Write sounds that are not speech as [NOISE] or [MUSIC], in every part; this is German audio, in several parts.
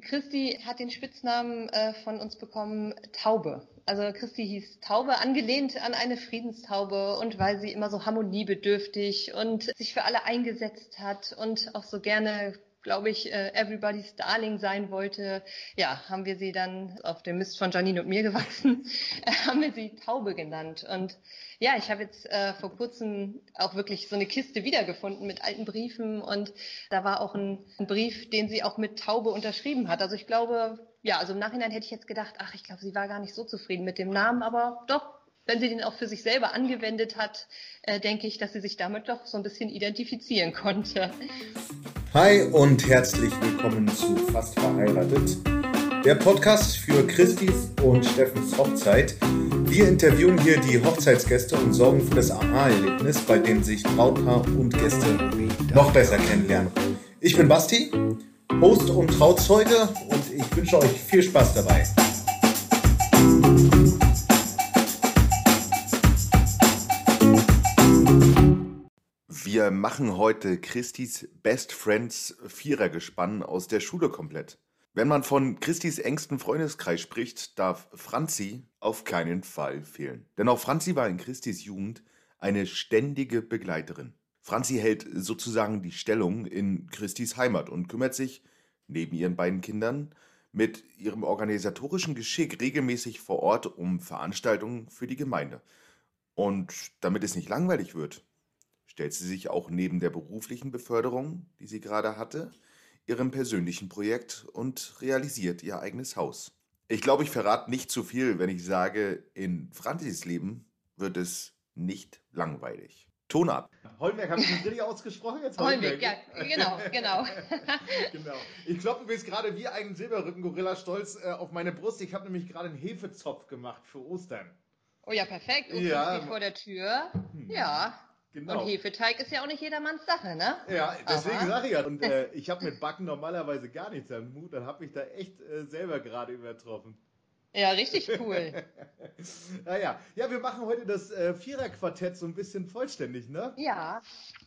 Christi hat den Spitznamen äh, von uns bekommen Taube. Also Christi hieß Taube, angelehnt an eine Friedenstaube und weil sie immer so harmoniebedürftig und sich für alle eingesetzt hat und auch so gerne glaube ich, äh, Everybody's Darling sein wollte, ja, haben wir sie dann auf dem Mist von Janine und mir gewachsen, [LAUGHS] haben wir sie Taube genannt. Und ja, ich habe jetzt äh, vor kurzem auch wirklich so eine Kiste wiedergefunden mit alten Briefen und da war auch ein, ein Brief, den sie auch mit Taube unterschrieben hat. Also ich glaube, ja, also im Nachhinein hätte ich jetzt gedacht, ach, ich glaube, sie war gar nicht so zufrieden mit dem Namen, aber doch, wenn sie den auch für sich selber angewendet hat, äh, denke ich, dass sie sich damit doch so ein bisschen identifizieren konnte. Hi und herzlich willkommen zu Fast verheiratet, der Podcast für Christis und Steffens Hochzeit. Wir interviewen hier die Hochzeitsgäste und sorgen für das Aha-Erlebnis, bei dem sich Brautpaar und Gäste noch besser kennenlernen. Ich bin Basti, Host und Trauzeuge und ich wünsche euch viel Spaß dabei. Wir machen heute Christis Best Friends Vierergespann aus der Schule komplett. Wenn man von Christis engsten Freundeskreis spricht, darf Franzi auf keinen Fall fehlen. Denn auch Franzi war in Christis Jugend eine ständige Begleiterin. Franzi hält sozusagen die Stellung in Christis Heimat und kümmert sich, neben ihren beiden Kindern, mit ihrem organisatorischen Geschick regelmäßig vor Ort um Veranstaltungen für die Gemeinde. Und damit es nicht langweilig wird, stellt sie sich auch neben der beruflichen Beförderung, die sie gerade hatte, ihrem persönlichen Projekt und realisiert ihr eigenes Haus. Ich glaube, ich verrate nicht zu viel, wenn ich sage, in Franzis Leben wird es nicht langweilig. Ton ab. Holmberg, habe ich das richtig ausgesprochen jetzt? Holmberg, ja, genau, genau. [LAUGHS] genau. Ich mir jetzt gerade wie ein Silberrücken-Gorilla stolz äh, auf meine Brust. Ich habe nämlich gerade einen Hefezopf gemacht für Ostern. Oh ja, perfekt. Ostern ja. steht vor der Tür. Hm. Ja, Genau. Und Hefeteig ist ja auch nicht jedermanns Sache, ne? Ja, deswegen sage ich ja. Und [LAUGHS] äh, ich habe mit Backen normalerweise gar nichts am Mut. Dann habe ich da echt äh, selber gerade übertroffen. Ja, richtig cool. [LAUGHS] naja, ja, wir machen heute das äh, Viererquartett so ein bisschen vollständig, ne? Ja.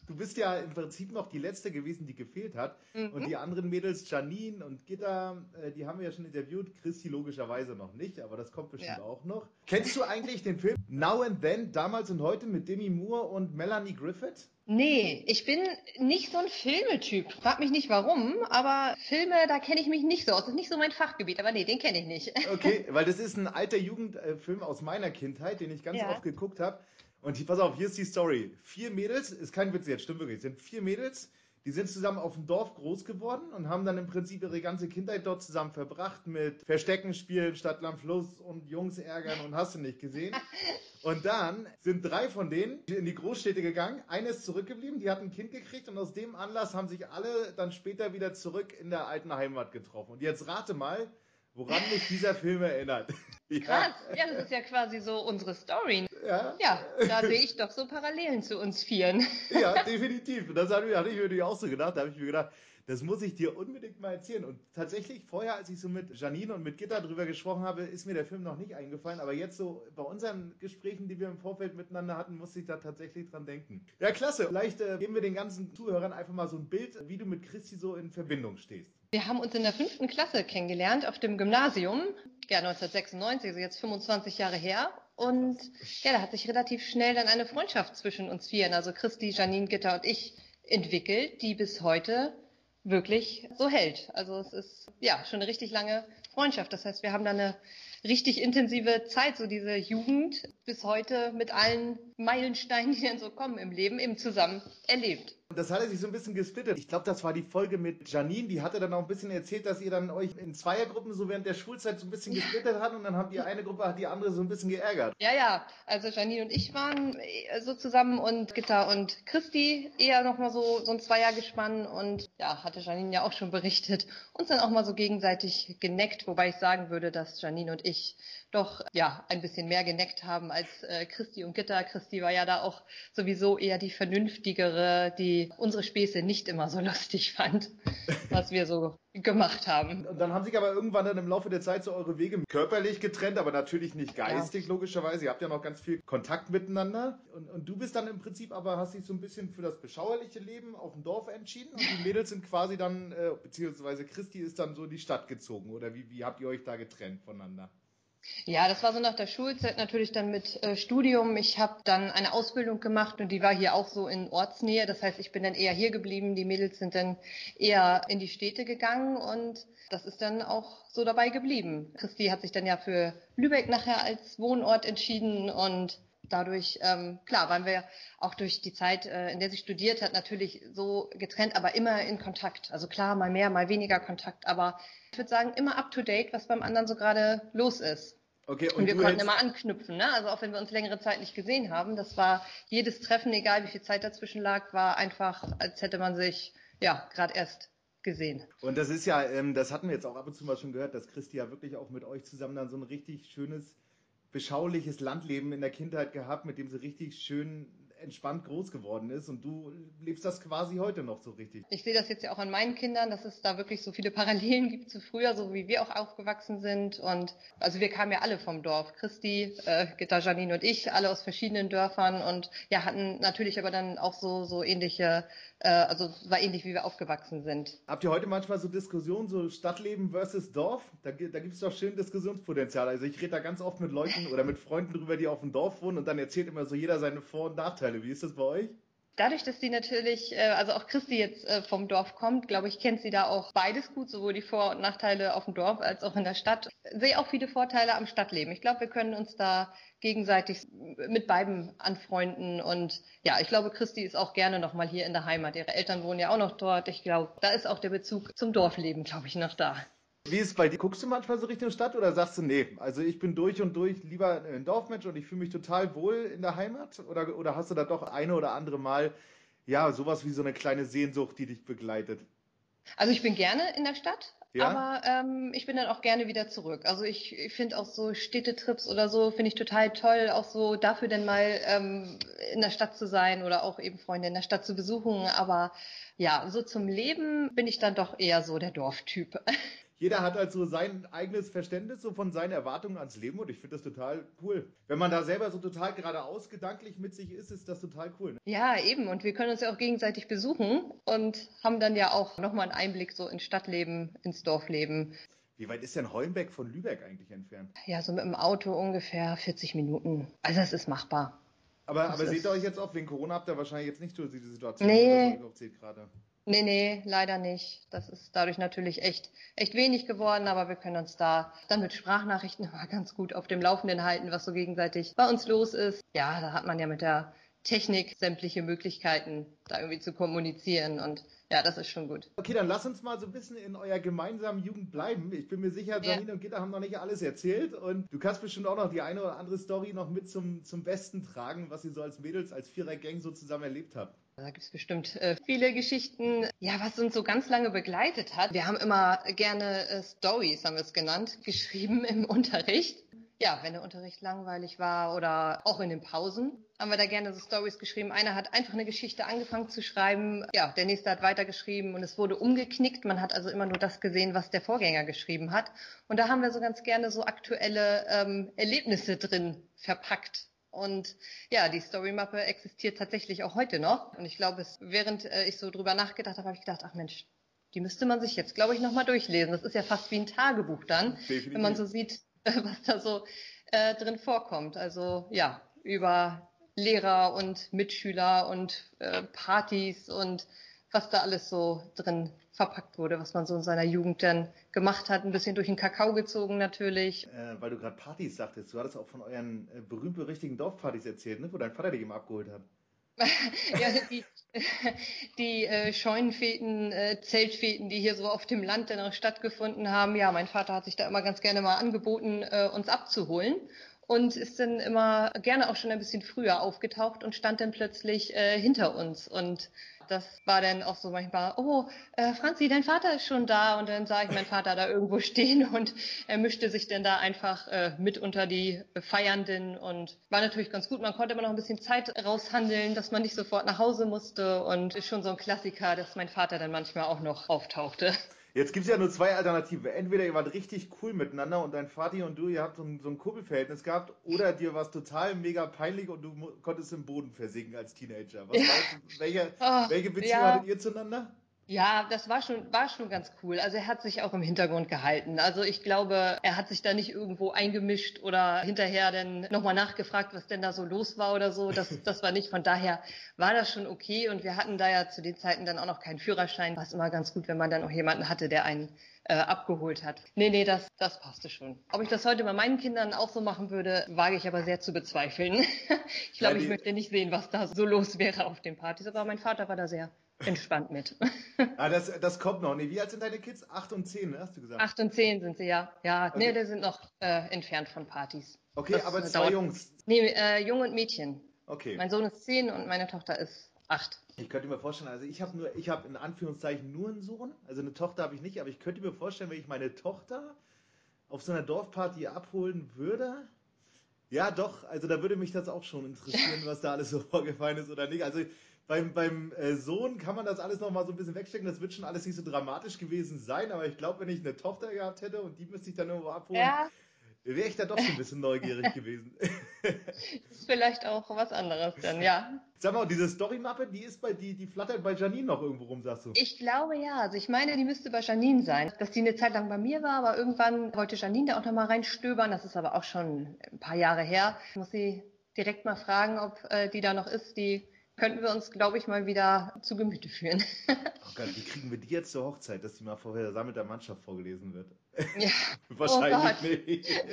Du bist ja im Prinzip noch die letzte gewesen, die gefehlt hat. Mhm. Und die anderen Mädels, Janine und Gitta, äh, die haben wir ja schon interviewt. Christi logischerweise noch nicht, aber das kommt bestimmt ja. auch noch. Kennst du eigentlich den Film Now and Then, damals und heute mit Demi Moore und Melanie Griffith? Nee, ich bin nicht so ein Filmetyp. Frag mich nicht warum, aber Filme, da kenne ich mich nicht so aus. Das ist nicht so mein Fachgebiet, aber nee, den kenne ich nicht. Okay, [LAUGHS] weil das ist ein alter Jugendfilm aus meiner Kindheit, den ich ganz ja. oft geguckt habe. Und pass auf, hier ist die Story. Vier Mädels, ist kein Witz jetzt, stimmt wirklich, es sind vier Mädels, die sind zusammen auf dem Dorf groß geworden und haben dann im Prinzip ihre ganze Kindheit dort zusammen verbracht mit Verstecken spielen, Stadt, Land, Fluss und Jungs ärgern und hast du nicht gesehen. [LAUGHS] Und dann sind drei von denen in die Großstädte gegangen. Eine ist zurückgeblieben, die hat ein Kind gekriegt und aus dem Anlass haben sich alle dann später wieder zurück in der alten Heimat getroffen. Und jetzt rate mal, woran mich dieser Film erinnert. [LAUGHS] Krass, ja, das ist ja quasi so unsere Story. Ja, ja da sehe ich doch so Parallelen zu uns Vieren. Ja, [LAUGHS] definitiv. Das hatte ich mir auch so gedacht. Da habe ich mir gedacht, das muss ich dir unbedingt mal erzählen. Und tatsächlich, vorher, als ich so mit Janine und mit Gitter drüber gesprochen habe, ist mir der Film noch nicht eingefallen. Aber jetzt so bei unseren Gesprächen, die wir im Vorfeld miteinander hatten, musste ich da tatsächlich dran denken. Ja, klasse. Vielleicht äh, geben wir den ganzen Zuhörern einfach mal so ein Bild, wie du mit Christi so in Verbindung stehst. Wir haben uns in der fünften Klasse kennengelernt auf dem Gymnasium. Ja, 1996, also jetzt 25 Jahre her. Und ja, da hat sich relativ schnell dann eine Freundschaft zwischen uns vieren, also Christi, Janine, Gitter und ich, entwickelt, die bis heute wirklich so hält. Also es ist ja schon eine richtig lange Freundschaft. Das heißt, wir haben da eine richtig intensive Zeit, so diese Jugend bis heute mit allen Meilensteinen, die dann so kommen im Leben, eben zusammen erlebt. Das hatte sich so ein bisschen gesplittet. Ich glaube, das war die Folge mit Janine. Die hatte dann auch ein bisschen erzählt, dass ihr dann euch in Zweiergruppen so während der Schulzeit so ein bisschen gesplittet ja. hat und dann habt ihr eine Gruppe, hat die andere so ein bisschen geärgert. Ja, ja. Also Janine und ich waren äh, so zusammen und Gitta und Christi eher nochmal so, so ein Zweiergespann und ja, hatte Janine ja auch schon berichtet, uns dann auch mal so gegenseitig geneckt, wobei ich sagen würde, dass Janine und ich doch ja ein bisschen mehr geneckt haben als äh, Christi und Gitta. Christi war ja da auch sowieso eher die vernünftigere, die unsere Späße nicht immer so [LAUGHS] lustig fand, was wir so gemacht haben. Und dann haben sich aber irgendwann dann im Laufe der Zeit so eure Wege körperlich getrennt, aber natürlich nicht geistig, ja. logischerweise. Ihr habt ja noch ganz viel Kontakt miteinander. Und, und du bist dann im Prinzip aber, hast dich so ein bisschen für das beschauerliche Leben auf dem Dorf entschieden und die Mädels sind quasi dann, äh, beziehungsweise Christi ist dann so in die Stadt gezogen. Oder wie, wie habt ihr euch da getrennt voneinander? Ja, das war so nach der Schulzeit natürlich dann mit äh, Studium. Ich habe dann eine Ausbildung gemacht und die war hier auch so in Ortsnähe. Das heißt, ich bin dann eher hier geblieben. Die Mädels sind dann eher in die Städte gegangen und das ist dann auch so dabei geblieben. Christi hat sich dann ja für Lübeck nachher als Wohnort entschieden und dadurch, ähm, klar, waren wir auch durch die Zeit, äh, in der sie studiert hat, natürlich so getrennt, aber immer in Kontakt. Also klar, mal mehr, mal weniger Kontakt, aber ich würde sagen, immer up to date, was beim anderen so gerade los ist. Okay, und, und wir konnten immer anknüpfen, ne? Also auch wenn wir uns längere Zeit nicht gesehen haben, das war jedes Treffen, egal wie viel Zeit dazwischen lag, war einfach, als hätte man sich ja gerade erst gesehen. Und das ist ja, ähm, das hatten wir jetzt auch ab und zu mal schon gehört, dass Christi ja wirklich auch mit euch zusammen dann so ein richtig schönes beschauliches Landleben in der Kindheit gehabt, mit dem sie richtig schön entspannt groß geworden ist und du lebst das quasi heute noch so richtig. Ich sehe das jetzt ja auch an meinen Kindern, dass es da wirklich so viele Parallelen gibt zu früher, so wie wir auch aufgewachsen sind und also wir kamen ja alle vom Dorf, Christi, äh, Gitta, Janine und ich, alle aus verschiedenen Dörfern und ja, hatten natürlich aber dann auch so, so ähnliche äh, also war ähnlich, wie wir aufgewachsen sind. Habt ihr heute manchmal so Diskussionen, so Stadtleben versus Dorf? Da, da gibt es doch schön Diskussionspotenzial. Also ich rede da ganz oft mit Leuten oder mit Freunden drüber, die auf dem Dorf wohnen und dann erzählt immer so jeder seine Vor- und Nachteile. Wie ist das bei euch? Dadurch, dass die natürlich, äh, also auch Christi jetzt äh, vom Dorf kommt, glaube ich, kennt sie da auch beides gut, sowohl die Vor- und Nachteile auf dem Dorf als auch in der Stadt. Sehe auch viele Vorteile am Stadtleben. Ich glaube, wir können uns da gegenseitig mit beiden anfreunden und ja, ich glaube, Christi ist auch gerne nochmal hier in der Heimat. Ihre Eltern wohnen ja auch noch dort. Ich glaube, da ist auch der Bezug zum Dorfleben, glaube ich, noch da. Wie ist es bei dir? Guckst du manchmal so Richtung Stadt oder sagst du, nee, also ich bin durch und durch lieber ein Dorfmensch und ich fühle mich total wohl in der Heimat? Oder, oder hast du da doch eine oder andere Mal, ja, sowas wie so eine kleine Sehnsucht, die dich begleitet? Also ich bin gerne in der Stadt, ja? aber ähm, ich bin dann auch gerne wieder zurück. Also ich, ich finde auch so Städtetrips oder so, finde ich total toll, auch so dafür dann mal ähm, in der Stadt zu sein oder auch eben Freunde in der Stadt zu besuchen. Aber ja, so zum Leben bin ich dann doch eher so der Dorftyp. [LAUGHS] jeder hat halt so sein eigenes Verständnis so von seinen Erwartungen ans Leben und ich finde das total cool. Wenn man da selber so total geradeaus gedanklich mit sich ist, ist das total cool. Ne? Ja, eben. Und wir können uns ja auch gegenseitig besuchen und haben dann ja auch nochmal einen Einblick so ins Stadtleben, ins Dorfleben. Wie weit ist denn Holmbeck von Lübeck eigentlich entfernt? Ja, so mit dem Auto ungefähr 40 Minuten. Also es ist machbar. Aber, aber seht ihr euch jetzt auf, wegen Corona habt ihr wahrscheinlich jetzt nicht so diese Situation, nee. die ihr gerade. Nee, nee, leider nicht. Das ist dadurch natürlich echt, echt wenig geworden, aber wir können uns da dann mit Sprachnachrichten [LAUGHS] immer ganz gut auf dem Laufenden halten, was so gegenseitig bei uns los ist. Ja, da hat man ja mit der Technik sämtliche Möglichkeiten, da irgendwie zu kommunizieren und ja, das ist schon gut. Okay, dann lass uns mal so ein bisschen in eurer gemeinsamen Jugend bleiben. Ich bin mir sicher, Janine ja. und Gitter haben noch nicht alles erzählt und du kannst bestimmt auch noch die eine oder andere Story noch mit zum, zum Besten tragen, was ihr so als Mädels, als Vierergang so zusammen erlebt habt. Da gibt es bestimmt äh, viele Geschichten, ja, was uns so ganz lange begleitet hat. Wir haben immer gerne äh, Stories, haben wir es genannt, [LAUGHS] geschrieben im Unterricht. Ja, wenn der Unterricht langweilig war oder auch in den Pausen, haben wir da gerne so Stories geschrieben. Einer hat einfach eine Geschichte angefangen zu schreiben, ja, der nächste hat weitergeschrieben und es wurde umgeknickt. Man hat also immer nur das gesehen, was der Vorgänger geschrieben hat. Und da haben wir so ganz gerne so aktuelle ähm, Erlebnisse drin verpackt. Und ja, die Storymappe existiert tatsächlich auch heute noch. Und ich glaube, während äh, ich so drüber nachgedacht habe, habe ich gedacht, ach Mensch, die müsste man sich jetzt, glaube ich, nochmal durchlesen. Das ist ja fast wie ein Tagebuch dann, Definitiv. wenn man so sieht, äh, [LAUGHS] was da so äh, drin vorkommt. Also ja, über Lehrer und Mitschüler und äh, Partys und was da alles so drin verpackt wurde, was man so in seiner Jugend dann gemacht hat. Ein bisschen durch den Kakao gezogen natürlich. Äh, weil du gerade Partys sagtest, du hattest auch von euren äh, berühmt-berüchtigten Dorfpartys erzählt, ne? wo dein Vater dich immer abgeholt hat. [LAUGHS] ja, die, die äh, Scheunenfäten, äh, Zeltfäten, die hier so auf dem Land dann auch stattgefunden haben. Ja, mein Vater hat sich da immer ganz gerne mal angeboten, äh, uns abzuholen und ist dann immer gerne auch schon ein bisschen früher aufgetaucht und stand dann plötzlich äh, hinter uns und das war dann auch so manchmal, oh, äh, Franzi, dein Vater ist schon da. Und dann sah ich meinen Vater da irgendwo [LAUGHS] stehen und er mischte sich dann da einfach äh, mit unter die Feiernden und war natürlich ganz gut. Man konnte immer noch ein bisschen Zeit raushandeln, dass man nicht sofort nach Hause musste und ist schon so ein Klassiker, dass mein Vater dann manchmal auch noch auftauchte. Jetzt gibt es ja nur zwei Alternativen. Entweder ihr wart richtig cool miteinander und dein Vati und du, ihr habt so ein, so ein Kuppelverhältnis gehabt, oder dir war es total mega peinlich und du konntest im Boden versinken als Teenager. Was ja. weißt, welche, oh, welche Beziehung ja. hattet ihr zueinander? Ja, das war schon, war schon ganz cool. Also er hat sich auch im Hintergrund gehalten. Also ich glaube, er hat sich da nicht irgendwo eingemischt oder hinterher dann nochmal nachgefragt, was denn da so los war oder so. Das, [LAUGHS] das war nicht. Von daher war das schon okay. Und wir hatten da ja zu den Zeiten dann auch noch keinen Führerschein. War es immer ganz gut, wenn man dann auch jemanden hatte, der einen äh, abgeholt hat. Nee, nee, das, das passte schon. Ob ich das heute bei meinen Kindern auch so machen würde, wage ich aber sehr zu bezweifeln. [LAUGHS] ich glaube, ich möchte nicht sehen, was da so los wäre auf den Partys. Aber mein Vater war da sehr entspannt mit. ah, das, das kommt noch. Nee, wie alt sind deine Kids? Acht und zehn, ne, hast du gesagt? Acht und zehn sind sie, ja. Ja, okay. nee, die sind noch äh, entfernt von Partys. Okay, das, aber zwei Jungs. Nee, äh, Junge und Mädchen. Okay. Mein Sohn ist zehn und meine Tochter ist acht. Ich könnte mir vorstellen, also ich habe nur, ich habe in Anführungszeichen nur einen Sohn, also eine Tochter habe ich nicht, aber ich könnte mir vorstellen, wenn ich meine Tochter auf so einer Dorfparty abholen würde, ja, doch. Also da würde mich das auch schon interessieren, [LAUGHS] was da alles so vorgefallen ist oder nicht. Also beim, beim äh, Sohn kann man das alles nochmal so ein bisschen wegstecken. Das wird schon alles nicht so dramatisch gewesen sein, aber ich glaube, wenn ich eine Tochter gehabt hätte und die müsste ich dann irgendwo abholen, ja. wäre ich da doch schon ein bisschen neugierig [LAUGHS] gewesen. ist vielleicht auch was anderes dann, ja. Sag mal, diese Story-Mappe, die ist bei, die, die flattert bei Janine noch irgendwo rum, sagst du? Ich glaube ja. Also ich meine, die müsste bei Janine sein. Dass die eine Zeit lang bei mir war, aber irgendwann wollte Janine da auch nochmal reinstöbern. Das ist aber auch schon ein paar Jahre her. Ich muss sie direkt mal fragen, ob äh, die da noch ist. Die könnten wir uns, glaube ich, mal wieder zu Gemüte führen. [LAUGHS] oh Gott, wie kriegen wir die jetzt zur Hochzeit, dass die mal vorher der der Mannschaft vorgelesen wird? Ja. [LAUGHS] Wahrscheinlich oh nicht. [LAUGHS]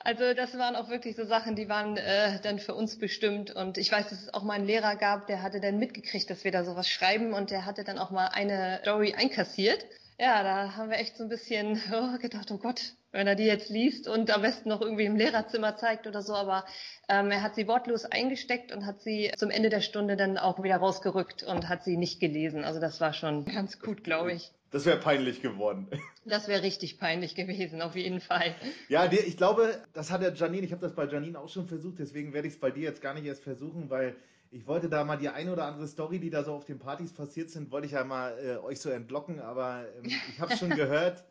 also das waren auch wirklich so Sachen, die waren äh, dann für uns bestimmt. Und ich weiß, dass es auch mal einen Lehrer gab, der hatte dann mitgekriegt, dass wir da sowas schreiben und der hatte dann auch mal eine Story einkassiert. Ja, da haben wir echt so ein bisschen [LAUGHS] oh, gedacht, oh Gott, wenn er die jetzt liest und am besten noch irgendwie im Lehrerzimmer zeigt oder so. Aber ähm, er hat sie wortlos eingesteckt und hat sie zum Ende der Stunde dann auch wieder rausgerückt und hat sie nicht gelesen. Also das war schon ganz gut, glaube ich. Das wäre peinlich geworden. [LAUGHS] Das wäre richtig peinlich gewesen, auf jeden Fall. Ja, ich glaube, das hat der Janine, ich habe das bei Janine auch schon versucht, deswegen werde ich es bei dir jetzt gar nicht erst versuchen, weil ich wollte da mal die eine oder andere Story, die da so auf den Partys passiert sind, wollte ich ja mal äh, euch so entlocken, aber ähm, ich habe schon [LAUGHS] gehört,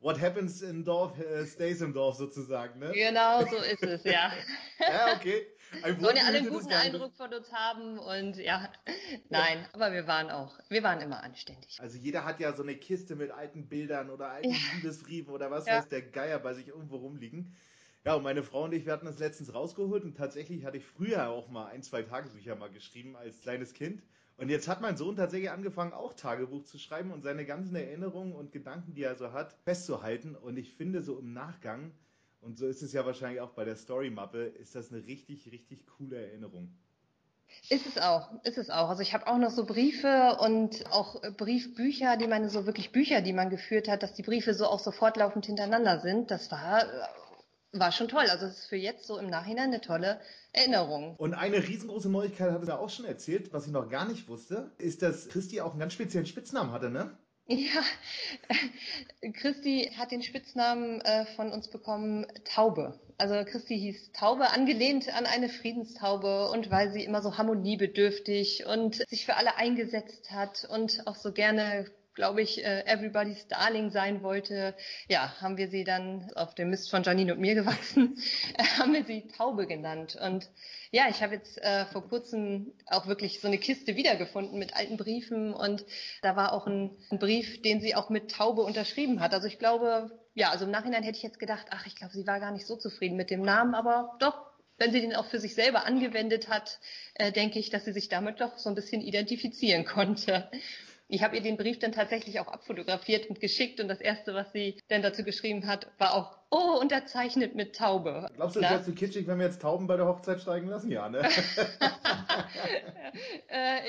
what happens in Dorf uh, stays im Dorf sozusagen, ne? Genau, so ist es, ja. [LAUGHS] ja, okay. Ein Sollen ja alle einen guten Eindruck von uns haben und ja, nein, ja. aber wir waren auch, wir waren immer anständig. Also jeder hat ja so eine Kiste mit alten Bildern oder alten ja. Liebesbriefen oder was ja. weiß der Geier bei sich irgendwo rumliegen. Ja, und meine Frau und ich, wir hatten das letztens rausgeholt und tatsächlich hatte ich früher auch mal ein, zwei Tagebücher mal geschrieben als kleines Kind. Und jetzt hat mein Sohn tatsächlich angefangen, auch Tagebuch zu schreiben und seine ganzen Erinnerungen und Gedanken, die er so hat, festzuhalten. Und ich finde so im Nachgang, und so ist es ja wahrscheinlich auch bei der Story-Mappe, ist das eine richtig, richtig coole Erinnerung. Ist es auch, ist es auch. Also ich habe auch noch so Briefe und auch Briefbücher, die man so wirklich Bücher, die man geführt hat, dass die Briefe so auch so fortlaufend hintereinander sind. Das war war schon toll. Also es ist für jetzt so im Nachhinein eine tolle Erinnerung. Und eine riesengroße Neuigkeit hat er auch schon erzählt, was ich noch gar nicht wusste, ist, dass Christi auch einen ganz speziellen Spitznamen hatte, ne? Ja, [LAUGHS] Christi hat den Spitznamen äh, von uns bekommen Taube. Also Christi hieß Taube, angelehnt an eine Friedenstaube und weil sie immer so harmoniebedürftig und sich für alle eingesetzt hat und auch so gerne glaube ich, äh, Everybody's Darling sein wollte, ja, haben wir sie dann auf dem Mist von Janine und mir gewachsen, [LAUGHS] haben wir sie Taube genannt. Und ja, ich habe jetzt äh, vor kurzem auch wirklich so eine Kiste wiedergefunden mit alten Briefen und da war auch ein, ein Brief, den sie auch mit Taube unterschrieben hat. Also ich glaube, ja, also im Nachhinein hätte ich jetzt gedacht, ach, ich glaube, sie war gar nicht so zufrieden mit dem Namen, aber doch, wenn sie den auch für sich selber angewendet hat, äh, denke ich, dass sie sich damit doch so ein bisschen identifizieren konnte. Ich habe ihr den Brief dann tatsächlich auch abfotografiert und geschickt und das erste, was sie dann dazu geschrieben hat, war auch, oh, unterzeichnet mit Taube. Glaubst du, das wäre zu kitschig, wenn wir jetzt Tauben bei der Hochzeit steigen lassen? Ja, ne? [LAUGHS] äh,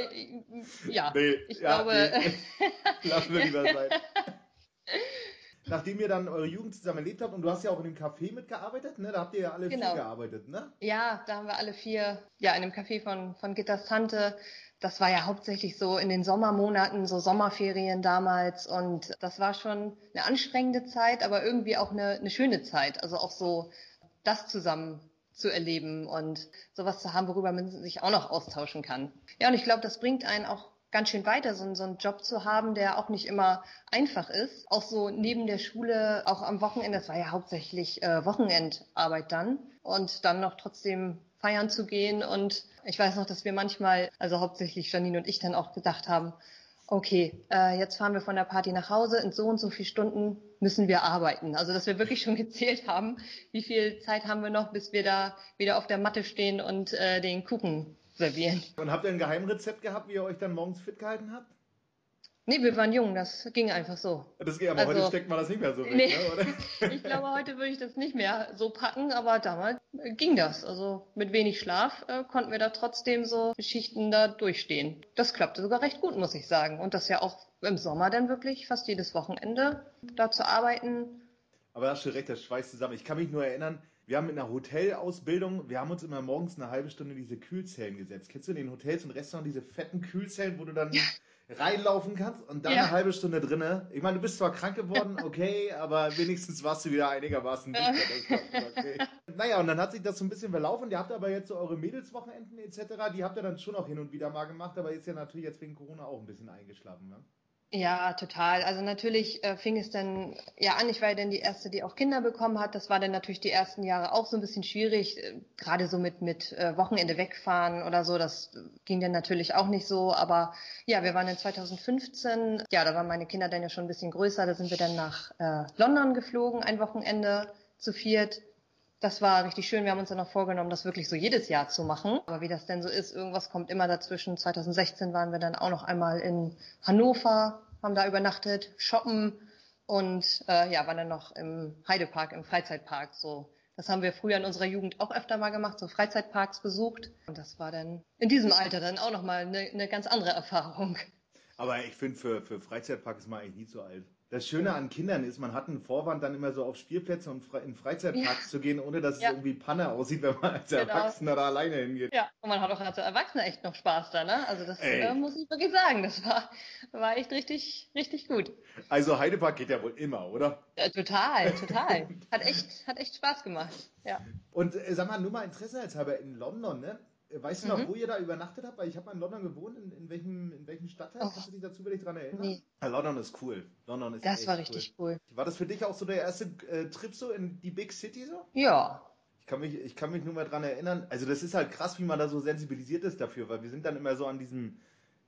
ja, nee, ich ja, glaube. Nee. [LAUGHS] Lassen wir lieber sein. [LAUGHS] Nachdem ihr dann eure Jugend zusammen erlebt habt und du hast ja auch in dem Café mitgearbeitet, ne? Da habt ihr ja alle genau. vier gearbeitet, ne? Ja, da haben wir alle vier, ja, in dem Café von, von Gitters Tante das war ja hauptsächlich so in den Sommermonaten, so Sommerferien damals. Und das war schon eine anstrengende Zeit, aber irgendwie auch eine, eine schöne Zeit. Also auch so das zusammen zu erleben und sowas zu haben, worüber man sich auch noch austauschen kann. Ja, und ich glaube, das bringt einen auch ganz schön weiter, so, so einen Job zu haben, der auch nicht immer einfach ist. Auch so neben der Schule, auch am Wochenende, das war ja hauptsächlich äh, Wochenendarbeit dann. Und dann noch trotzdem feiern zu gehen. Und ich weiß noch, dass wir manchmal, also hauptsächlich Janine und ich dann auch gedacht haben, okay, äh, jetzt fahren wir von der Party nach Hause, in so und so viele Stunden müssen wir arbeiten. Also dass wir wirklich [LAUGHS] schon gezählt haben, wie viel Zeit haben wir noch, bis wir da wieder auf der Matte stehen und äh, den Kuchen servieren. Und habt ihr ein Geheimrezept gehabt, wie ihr euch dann morgens fit gehalten habt? Nee, wir waren jung, das ging einfach so. Das ging, aber also, heute steckt man das nicht mehr so weg, nee, ne, oder? [LAUGHS] ich glaube, heute würde ich das nicht mehr so packen, aber damals ging das. Also mit wenig Schlaf äh, konnten wir da trotzdem so Geschichten da durchstehen. Das klappte sogar recht gut, muss ich sagen. Und das ja auch im Sommer dann wirklich fast jedes Wochenende da zu arbeiten. Aber da hast du recht, das schweißt zusammen. Ich kann mich nur erinnern, wir haben in der Hotelausbildung, wir haben uns immer morgens eine halbe Stunde diese Kühlzellen gesetzt. Kennst du in den Hotels und Restaurants diese fetten Kühlzellen, wo du dann ja reinlaufen kannst und dann ja. eine halbe Stunde drinne. Ich meine, du bist zwar krank geworden, [LAUGHS] okay, aber wenigstens warst du wieder einigermaßen dichter. Okay. naja, und dann hat sich das so ein bisschen verlaufen. Ihr habt aber jetzt so eure Mädelswochenenden etc., die habt ihr dann schon auch hin und wieder mal gemacht, aber ist ja natürlich jetzt wegen Corona auch ein bisschen eingeschlafen, ne? Ja, total. Also natürlich äh, fing es dann ja an. Ich war ja dann die erste, die auch Kinder bekommen hat. Das war dann natürlich die ersten Jahre auch so ein bisschen schwierig, äh, gerade so mit mit äh, Wochenende wegfahren oder so. Das ging dann natürlich auch nicht so. Aber ja, wir waren in 2015. Ja, da waren meine Kinder dann ja schon ein bisschen größer. Da sind wir dann nach äh, London geflogen, ein Wochenende zu viert. Das war richtig schön. Wir haben uns dann noch vorgenommen, das wirklich so jedes Jahr zu machen. Aber wie das denn so ist, irgendwas kommt immer dazwischen. 2016 waren wir dann auch noch einmal in Hannover, haben da übernachtet, shoppen und äh, ja, waren dann noch im Heidepark, im Freizeitpark. So, das haben wir früher in unserer Jugend auch öfter mal gemacht, so Freizeitparks besucht. Und das war dann in diesem Alter dann auch nochmal eine, eine ganz andere Erfahrung. Aber ich finde, für, für Freizeitpark ist man eigentlich nie zu alt. Das Schöne an Kindern ist, man hat einen Vorwand, dann immer so auf Spielplätze und in Freizeitparks ja. zu gehen, ohne dass ja. es irgendwie Panne aussieht, wenn man als genau. Erwachsener da alleine hingeht. Ja, und man hat auch als Erwachsener echt noch Spaß da, ne? Also das äh, muss ich wirklich sagen. Das war, war echt richtig, richtig gut. Also Heidepark geht ja wohl immer, oder? Ja, total, total. hat echt, hat echt Spaß gemacht. Ja. Und äh, sag mal, nur mal Interesse als halber in London, ne? Weißt du noch, mhm. wo ihr da übernachtet habt? Weil ich habe mal in London gewohnt. In, in, welchem, in welchem Stadtteil? Oh. Kannst du dich da zufällig dran erinnern? Nee. Ja, London ist cool. London ist Das war richtig cool. cool. War das für dich auch so der erste äh, Trip so in die Big City so? Ja. Ich kann mich, ich kann mich nur mal dran erinnern. Also das ist halt krass, wie man da so sensibilisiert ist dafür, weil wir sind dann immer so an diesem,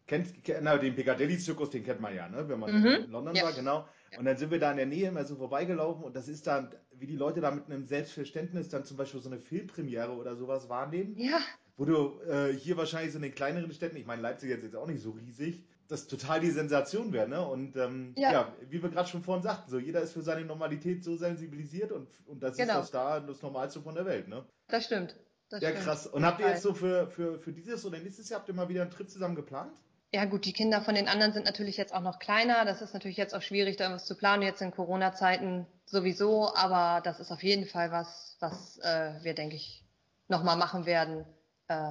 kennt, na, den Piccadilly-Zirkus, den kennt man ja, ne? wenn man mhm. in London ja. war, genau. Und dann sind wir da in der Nähe immer so vorbeigelaufen und das ist dann, wie die Leute da mit einem Selbstverständnis dann zum Beispiel so eine Filmpremiere oder sowas wahrnehmen. Ja wo du äh, hier wahrscheinlich so in den kleineren Städten, ich meine, Leipzig ist jetzt auch nicht so riesig, das total die Sensation wäre, ne? Und ähm, ja. ja. wie wir gerade schon vorhin sagten, so jeder ist für seine Normalität so sensibilisiert und, und das genau. ist das da das Normalste von der Welt, ne? Das stimmt. Das ja, stimmt. krass. Und habt ihr jetzt so für, für, für dieses oder nächstes Jahr, habt ihr mal wieder einen Trip zusammen geplant? Ja gut, die Kinder von den anderen sind natürlich jetzt auch noch kleiner. Das ist natürlich jetzt auch schwierig, da irgendwas zu planen, jetzt in Corona-Zeiten sowieso. Aber das ist auf jeden Fall was, was äh, wir, denke ich, nochmal machen werden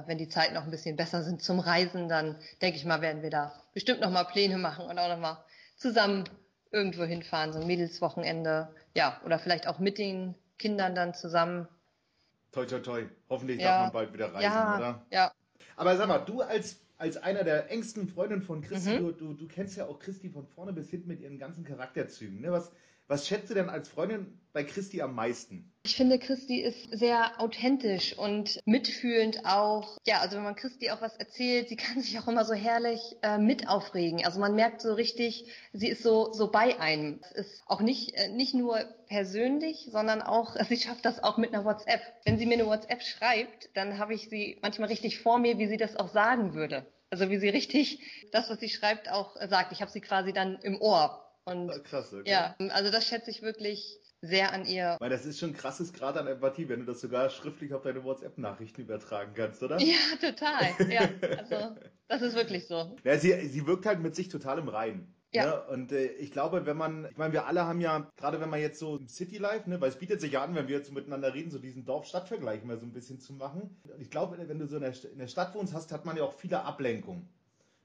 wenn die Zeiten noch ein bisschen besser sind zum Reisen, dann denke ich mal, werden wir da bestimmt noch mal Pläne machen und auch noch mal zusammen irgendwo hinfahren, so ein Mädelswochenende, ja, oder vielleicht auch mit den Kindern dann zusammen. Toi, toi, toi. Hoffentlich ja. darf man bald wieder reisen, ja, oder? Ja. Aber sag mal, du als, als einer der engsten Freundinnen von Christi, mhm. du, du, du kennst ja auch Christi von vorne bis hinten mit ihren ganzen Charakterzügen. Ne? Was, was schätzt du denn als Freundin bei Christi am meisten? Ich finde, Christi ist sehr authentisch und mitfühlend auch. Ja, also wenn man Christi auch was erzählt, sie kann [LAUGHS] sich auch immer so herrlich äh, mit aufregen. Also man merkt so richtig, sie ist so, so bei einem. Es ist auch nicht, äh, nicht nur persönlich, sondern auch, [LAUGHS] sie schafft das auch mit einer WhatsApp. Wenn sie mir eine WhatsApp schreibt, dann habe ich sie manchmal richtig vor mir, wie sie das auch sagen würde. Also wie sie richtig das, was sie schreibt, auch sagt. Ich habe sie quasi dann im Ohr und ah, Krass, okay. ja, also das schätze ich wirklich sehr an ihr. Weil das ist schon krasses Grad an Empathie, wenn du das sogar schriftlich auf deine WhatsApp-Nachrichten übertragen kannst, oder? Ja, total. Ja, also [LAUGHS] das ist wirklich so. Ja, sie, sie wirkt halt mit sich total im Reinen. Ja. Ne? Und äh, ich glaube, wenn man, ich meine, wir alle haben ja, gerade wenn man jetzt so im City Life, ne, weil es bietet sich ja an, wenn wir jetzt so miteinander reden, so diesen Dorf-Stadt-Vergleich mal so ein bisschen zu machen. Und ich glaube, wenn du so in der, in der Stadt wohnst, hast, hat man ja auch viele Ablenkungen.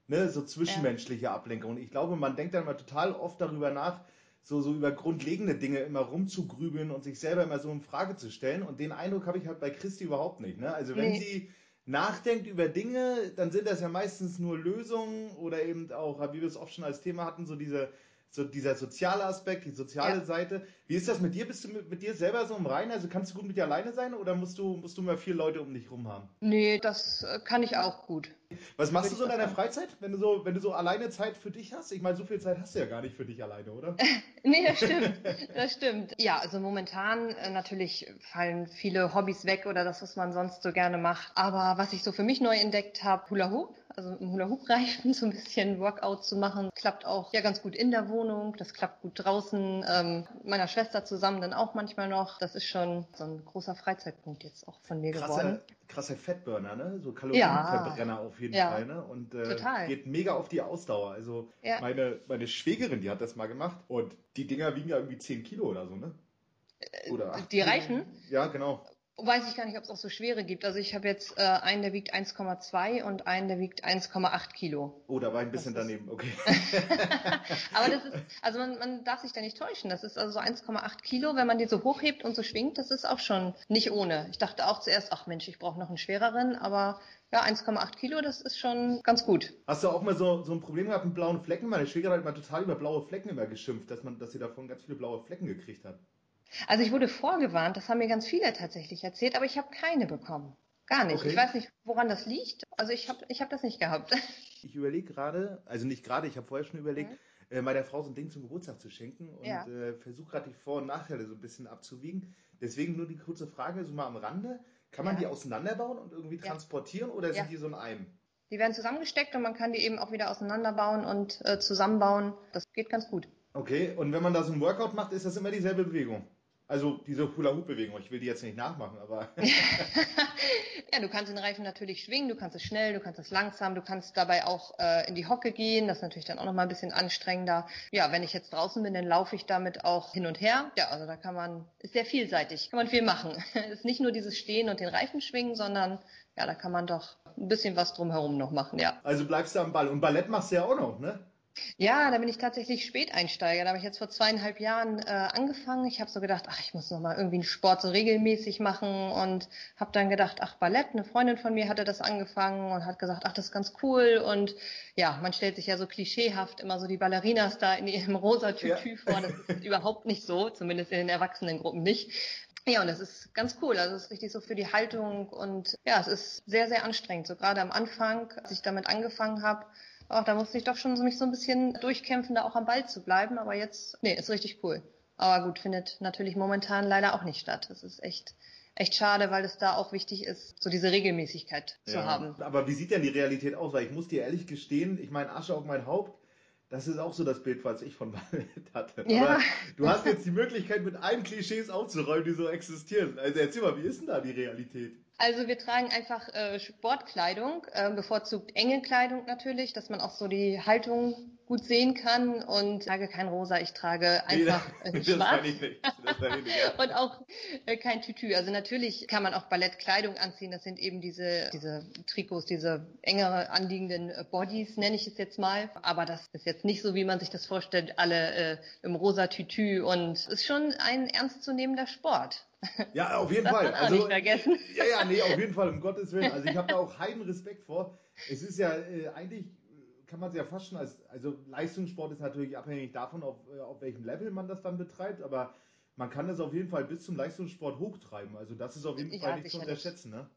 Ne, so zwischenmenschliche ja. Ablenkung. Ich glaube, man denkt dann mal total oft darüber nach, so, so über grundlegende Dinge immer rumzugrübeln und sich selber immer so in Frage zu stellen. Und den Eindruck habe ich halt bei Christi überhaupt nicht. Ne? Also wenn nee. sie nachdenkt über Dinge, dann sind das ja meistens nur Lösungen oder eben auch, wie wir es oft schon als Thema hatten, so diese so dieser soziale Aspekt, die soziale ja. Seite. Wie ist das mit dir? Bist du mit, mit, dir selber so im Reinen? Also kannst du gut mit dir alleine sein oder musst du, musst du mal vier Leute um dich rum haben? Nee, das äh, kann ich auch gut. Was machst du so in deiner Freizeit, wenn du so, wenn du so alleine Zeit für dich hast? Ich meine, so viel Zeit hast du ja gar nicht für dich alleine, oder? [LAUGHS] nee, das stimmt. Das stimmt. Ja, also momentan äh, natürlich fallen viele Hobbys weg oder das, was man sonst so gerne macht. Aber was ich so für mich neu entdeckt habe, Hula Hoop also im Hula-Hoop-Reifen [LAUGHS] so ein bisschen Workout zu machen. Klappt auch ja ganz gut in der Wohnung, das klappt gut draußen. Ähm, meiner Schwester zusammen dann auch manchmal noch. Das ist schon so ein großer Freizeitpunkt jetzt auch von mir krasser, geworden. Krasser Fettburner, ne? So Kalorienverbrenner ja. auf jeden ja. Fall, ne? Und äh, geht mega auf die Ausdauer. Also ja. meine, meine Schwägerin, die hat das mal gemacht und die Dinger wiegen ja irgendwie 10 Kilo oder so, ne? Äh, oder die Reifen? Ja, genau. Weiß ich gar nicht, ob es auch so schwere gibt. Also ich habe jetzt äh, einen, der wiegt 1,2 und einen, der wiegt 1,8 Kilo. Oh, da war ich ein bisschen daneben, okay. [LAUGHS] Aber das ist, also man, man darf sich da nicht täuschen. Das ist also so 1,8 Kilo, wenn man die so hochhebt und so schwingt, das ist auch schon nicht ohne. Ich dachte auch zuerst, ach Mensch, ich brauche noch einen schwereren, aber ja, 1,8 Kilo, das ist schon ganz gut. Hast du auch mal so, so ein Problem gehabt mit blauen Flecken? Meine Schwiegerin hat mal total über blaue Flecken immer geschimpft, dass man, dass sie davon ganz viele blaue Flecken gekriegt hat. Also ich wurde vorgewarnt, das haben mir ganz viele tatsächlich erzählt, aber ich habe keine bekommen. Gar nicht. Okay. Ich weiß nicht, woran das liegt. Also ich habe ich hab das nicht gehabt. [LAUGHS] Ich überlege gerade, also nicht gerade, ich habe vorher schon überlegt, mhm. äh, meiner Frau so ein Ding zum Geburtstag zu schenken und ja. äh, versuche gerade die Vor- und Nachteile so ein bisschen abzuwiegen. Deswegen nur die kurze Frage, so mal am Rande. Kann man ja. die auseinanderbauen und irgendwie transportieren ja. oder sind die so in einem? Die werden zusammengesteckt und man kann die eben auch wieder auseinanderbauen und äh, zusammenbauen. Das geht ganz gut. Okay, und wenn man da so ein Workout macht, ist das immer dieselbe Bewegung? Also diese Hula-Hoop-Bewegung, ich will die jetzt nicht nachmachen, aber. [LAUGHS] [LAUGHS] ja, du kannst den Reifen natürlich schwingen, du kannst es schnell, du kannst es langsam, du kannst dabei auch äh, in die Hocke gehen, das ist natürlich dann auch nochmal ein bisschen anstrengender. Ja, wenn ich jetzt draußen bin, dann laufe ich damit auch hin und her. Ja, also da kann man, ist sehr vielseitig, kann man viel machen. [LAUGHS] ist nicht nur dieses Stehen und den Reifen schwingen, sondern ja, da kann man doch ein bisschen was drumherum noch machen, ja. Also bleibst du am Ball. Und Ballett machst du ja auch noch, ne? Ja, da bin ich tatsächlich Späteinsteiger. Da habe ich jetzt vor zweieinhalb Jahren äh, angefangen. Ich habe so gedacht, ach, ich muss noch mal irgendwie einen Sport so regelmäßig machen und habe dann gedacht, ach, Ballett. Eine Freundin von mir hatte das angefangen und hat gesagt, ach, das ist ganz cool. Und ja, man stellt sich ja so klischeehaft immer so die Ballerinas da in ihrem rosa Tütü ja. vor. Das ist überhaupt nicht so, zumindest in den Erwachsenengruppen nicht. Ja, und das ist ganz cool. Also es ist richtig so für die Haltung und ja, es ist sehr, sehr anstrengend. So gerade am Anfang, als ich damit angefangen habe, Ach, da musste ich doch schon mich so ein bisschen durchkämpfen, da auch am Ball zu bleiben. Aber jetzt, nee, ist richtig cool. Aber gut, findet natürlich momentan leider auch nicht statt. Das ist echt, echt schade, weil es da auch wichtig ist, so diese Regelmäßigkeit ja. zu haben. Aber wie sieht denn die Realität aus? Weil ich muss dir ehrlich gestehen, ich meine, Asche auf mein Haupt, das ist auch so das Bild, was ich von [LAUGHS] Ballett hatte. Ja. Aber du hast jetzt die Möglichkeit, mit allen Klischees aufzuräumen, die so existieren. Also erzähl mal, wie ist denn da die Realität? Also wir tragen einfach äh, Sportkleidung, äh, bevorzugt enge Kleidung natürlich, dass man auch so die Haltung gut sehen kann und ich trage kein Rosa, ich trage einfach nee, [LAUGHS] das, äh, schwarz das nicht. Das nicht, ja. [LAUGHS] und auch äh, kein Tütü. Also natürlich kann man auch Ballettkleidung anziehen, das sind eben diese, diese Trikots, diese engere anliegenden äh, Bodies, nenne ich es jetzt mal. Aber das ist jetzt nicht so, wie man sich das vorstellt, alle äh, im rosa Tütü und es ist schon ein ernstzunehmender Sport. Ja, auf jeden das Fall. [LAUGHS] Also, nicht vergessen. Ja, ja, nee, auf jeden Fall, um Gottes Willen. Also ich habe da auch heiden Respekt vor. Es ist ja äh, eigentlich kann man es ja fast schon als, also Leistungssport ist natürlich abhängig davon, auf, äh, auf welchem Level man das dann betreibt, aber man kann das auf jeden Fall bis zum Leistungssport hochtreiben. Also das ist auf jeden ja, Fall nicht zu unterschätzen, ne?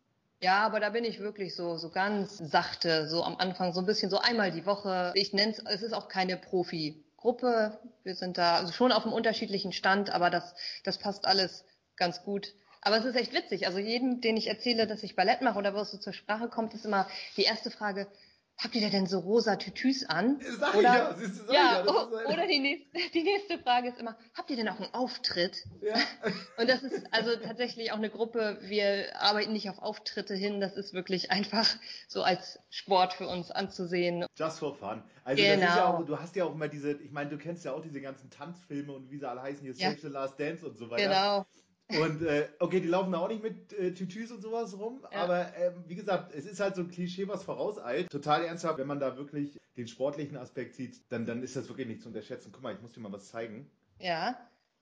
Ja, aber da bin ich wirklich so, so ganz sachte, so am Anfang, so ein bisschen so einmal die Woche. Ich nenne es, es ist auch keine Profi-Gruppe. Wir sind da also schon auf einem unterschiedlichen Stand, aber das, das passt alles ganz gut. Aber es ist echt witzig. Also jedem, den ich erzähle, dass ich Ballett mache oder was so zur Sprache kommt, ist immer die erste Frage, habt ihr denn so rosa Tütüs an? Sag oder, ja, siehst du, ja, ja oder die nächste, die nächste Frage ist immer, habt ihr denn auch einen Auftritt? Ja. [LAUGHS] Und das ist also tatsächlich auch eine Gruppe, wir arbeiten nicht auf Auftritte hin, das ist wirklich einfach so als Sport für uns anzusehen. Just for fun. Also genau. das ist ja genau. auch, du hast ja auch immer diese, ich meine, du kennst ja auch diese ganzen Tanzfilme und wie sie alle heißen, hier ja. Save the Last Dance und so weiter. Genau. Und äh, okay, die laufen da auch nicht mit äh, Tütüs und sowas rum, ja. aber äh, wie gesagt, es ist halt so ein Klischee, was vorauseilt. Total ernsthaft, wenn man da wirklich den sportlichen Aspekt sieht, dann, dann ist das wirklich nicht zu unterschätzen. Guck mal, ich muss dir mal was zeigen. Ja.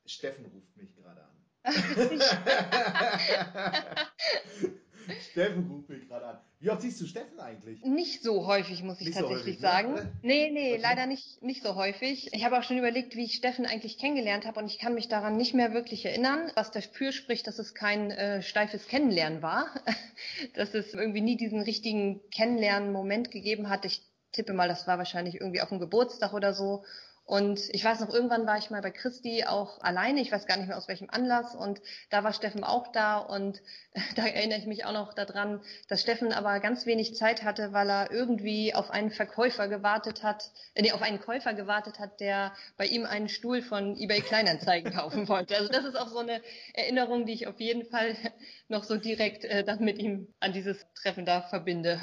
Steffen ruft mich gerade an. [LAUGHS] [LAUGHS] Steffen ruft mich gerade an. Wie oft siehst du Steffen eigentlich? Nicht so häufig, muss ich nicht tatsächlich so häufig, ne? sagen. Ne? Nee, nee, okay. leider nicht, nicht so häufig. Ich habe auch schon überlegt, wie ich Steffen eigentlich kennengelernt habe und ich kann mich daran nicht mehr wirklich erinnern, was dafür spricht, dass es kein äh, steifes Kennenlernen war. [LAUGHS] dass es irgendwie nie diesen richtigen Kennenlernen-Moment gegeben hat. Ich tippe mal, das war wahrscheinlich irgendwie auf dem Geburtstag oder so. Und ich weiß noch, irgendwann war ich mal bei Christi auch alleine, ich weiß gar nicht mehr aus welchem Anlass und da war Steffen auch da und [LAUGHS] da erinnere ich mich auch noch daran, dass Steffen aber ganz wenig Zeit hatte, weil er irgendwie auf einen Verkäufer gewartet hat, äh, nee, auf einen Käufer gewartet hat, der bei ihm einen Stuhl von eBay Kleinanzeigen [LAUGHS] kaufen wollte. Also das ist auch so eine Erinnerung, die ich auf jeden Fall [LAUGHS] noch so direkt äh, dann mit ihm an dieses Treffen da verbinde.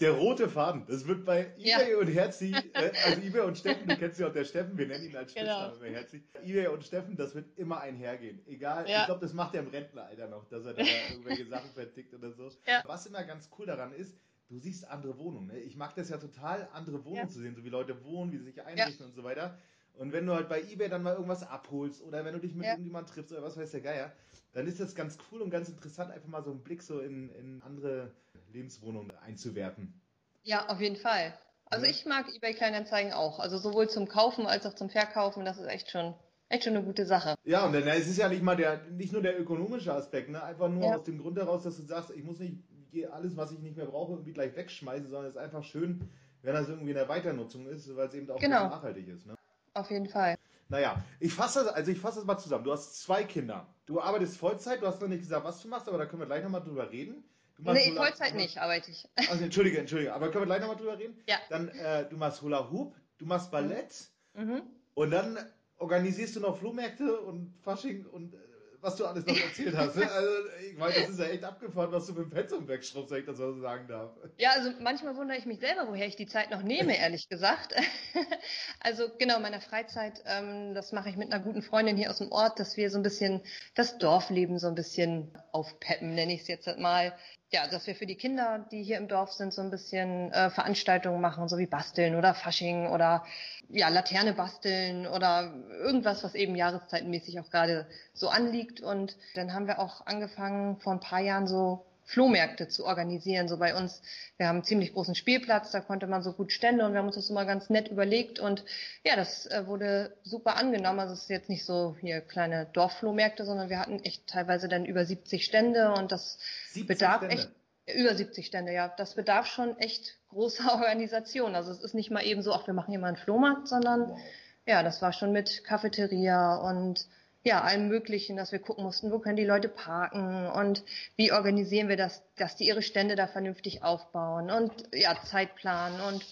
Der rote Faden, das wird bei eBay ja. und Herzi, äh, also eBay und Steffen, du kennst ja auch der Steffen, wir nennen ihn als genau. Spitzname genau. herzlich. Ewe und Steffen, das wird immer einhergehen. Egal, ja. ich glaube, das macht er im Rentneralter noch, dass er da [LAUGHS] irgendwelche Sachen vertickt oder so. Ja. Was immer ganz cool daran ist, du siehst andere Wohnungen. Ne? Ich mag das ja total, andere Wohnungen ja. zu sehen, so wie Leute wohnen, wie sie sich einrichten und so weiter. Und wenn du halt bei eBay dann mal irgendwas abholst oder wenn du dich mit ja. irgendjemandem triffst oder was weiß der Geier, dann ist das ganz cool und ganz interessant, einfach mal so einen Blick so in, in andere Lebenswohnungen einzuwerfen. Ja, auf jeden Fall. Also ich mag eBay Kleinanzeigen auch. Also sowohl zum Kaufen als auch zum Verkaufen. Das ist echt schon, echt schon eine gute Sache. Ja, und dann, es ist ja nicht mal der, nicht nur der ökonomische Aspekt, ne? Einfach nur ja. aus dem Grund heraus, dass du sagst, ich muss nicht alles, was ich nicht mehr brauche, irgendwie gleich wegschmeißen, sondern es ist einfach schön, wenn das irgendwie in der Weiternutzung ist, weil es eben auch genau. nachhaltig ist. Ne? Auf jeden Fall. Naja, ich fasse das, also ich fasse das mal zusammen. Du hast zwei Kinder. Du arbeitest Vollzeit, du hast noch nicht gesagt, was du machst, aber da können wir gleich nochmal drüber reden. Nee, Vollzeit nicht, arbeite ich. Also entschuldige, entschuldige, aber können wir gleich nochmal drüber reden? Ja. Dann, äh, du machst Hula Hoop, du machst Ballett mhm. und dann organisierst du noch Flohmärkte und Fasching und äh, was du alles noch erzählt hast. Ne? Also, ich meine, das ist ja echt abgefahren, was du mit dem Pensum wegschraubst, wenn ich das so sagen darf. Ja, also manchmal wundere ich mich selber, woher ich die Zeit noch nehme, [LAUGHS] ehrlich gesagt. [LAUGHS] also genau, meiner Freizeit, ähm, das mache ich mit einer guten Freundin hier aus dem Ort, dass wir so ein bisschen das Dorfleben so ein bisschen aufpeppen, nenne ich es jetzt mal ja, dass wir für die Kinder, die hier im Dorf sind, so ein bisschen äh, Veranstaltungen machen, so wie Basteln oder Fasching oder ja, Laterne basteln oder irgendwas, was eben jahreszeitenmäßig auch gerade so anliegt. Und dann haben wir auch angefangen, vor ein paar Jahren so Flohmärkte zu organisieren, so bei uns. Wir haben einen ziemlich großen Spielplatz, da konnte man so gut Stände und wir haben uns das immer ganz nett überlegt und ja, das äh, wurde super angenommen. Also es ist jetzt nicht so hier kleine Dorfflohmärkte, sondern wir hatten echt teilweise dann über 70 Stände und das bedarf Stände. echt über 70 Stände, ja. Das bedarf schon echt großer [LAUGHS] Organisation. Also es ist nicht mal eben so, ach, wir machen hier mal einen Flohmarkt, sondern wow. ja, das war schon mit Cafeteria und ja, allem Möglichen, dass wir gucken mussten, wo können die Leute parken und wie organisieren wir das, dass die ihre Stände da vernünftig aufbauen und ja, Zeitplan und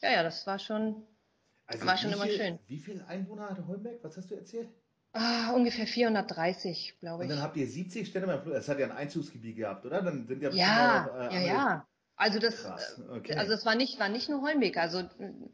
ja, ja, das war schon, also war schon immer viel, schön. Wie viele Einwohner hatte Holmberg? Was hast du erzählt? Ah, ungefähr 430, glaube ich. Und dann habt ihr 70 Stände beim Flug. Das hat ja ein Einzugsgebiet gehabt, oder? Dann sind ja ja, auch, äh, ja, ja. Also das, okay. also es war nicht, war nicht nur Holmbeck. Also,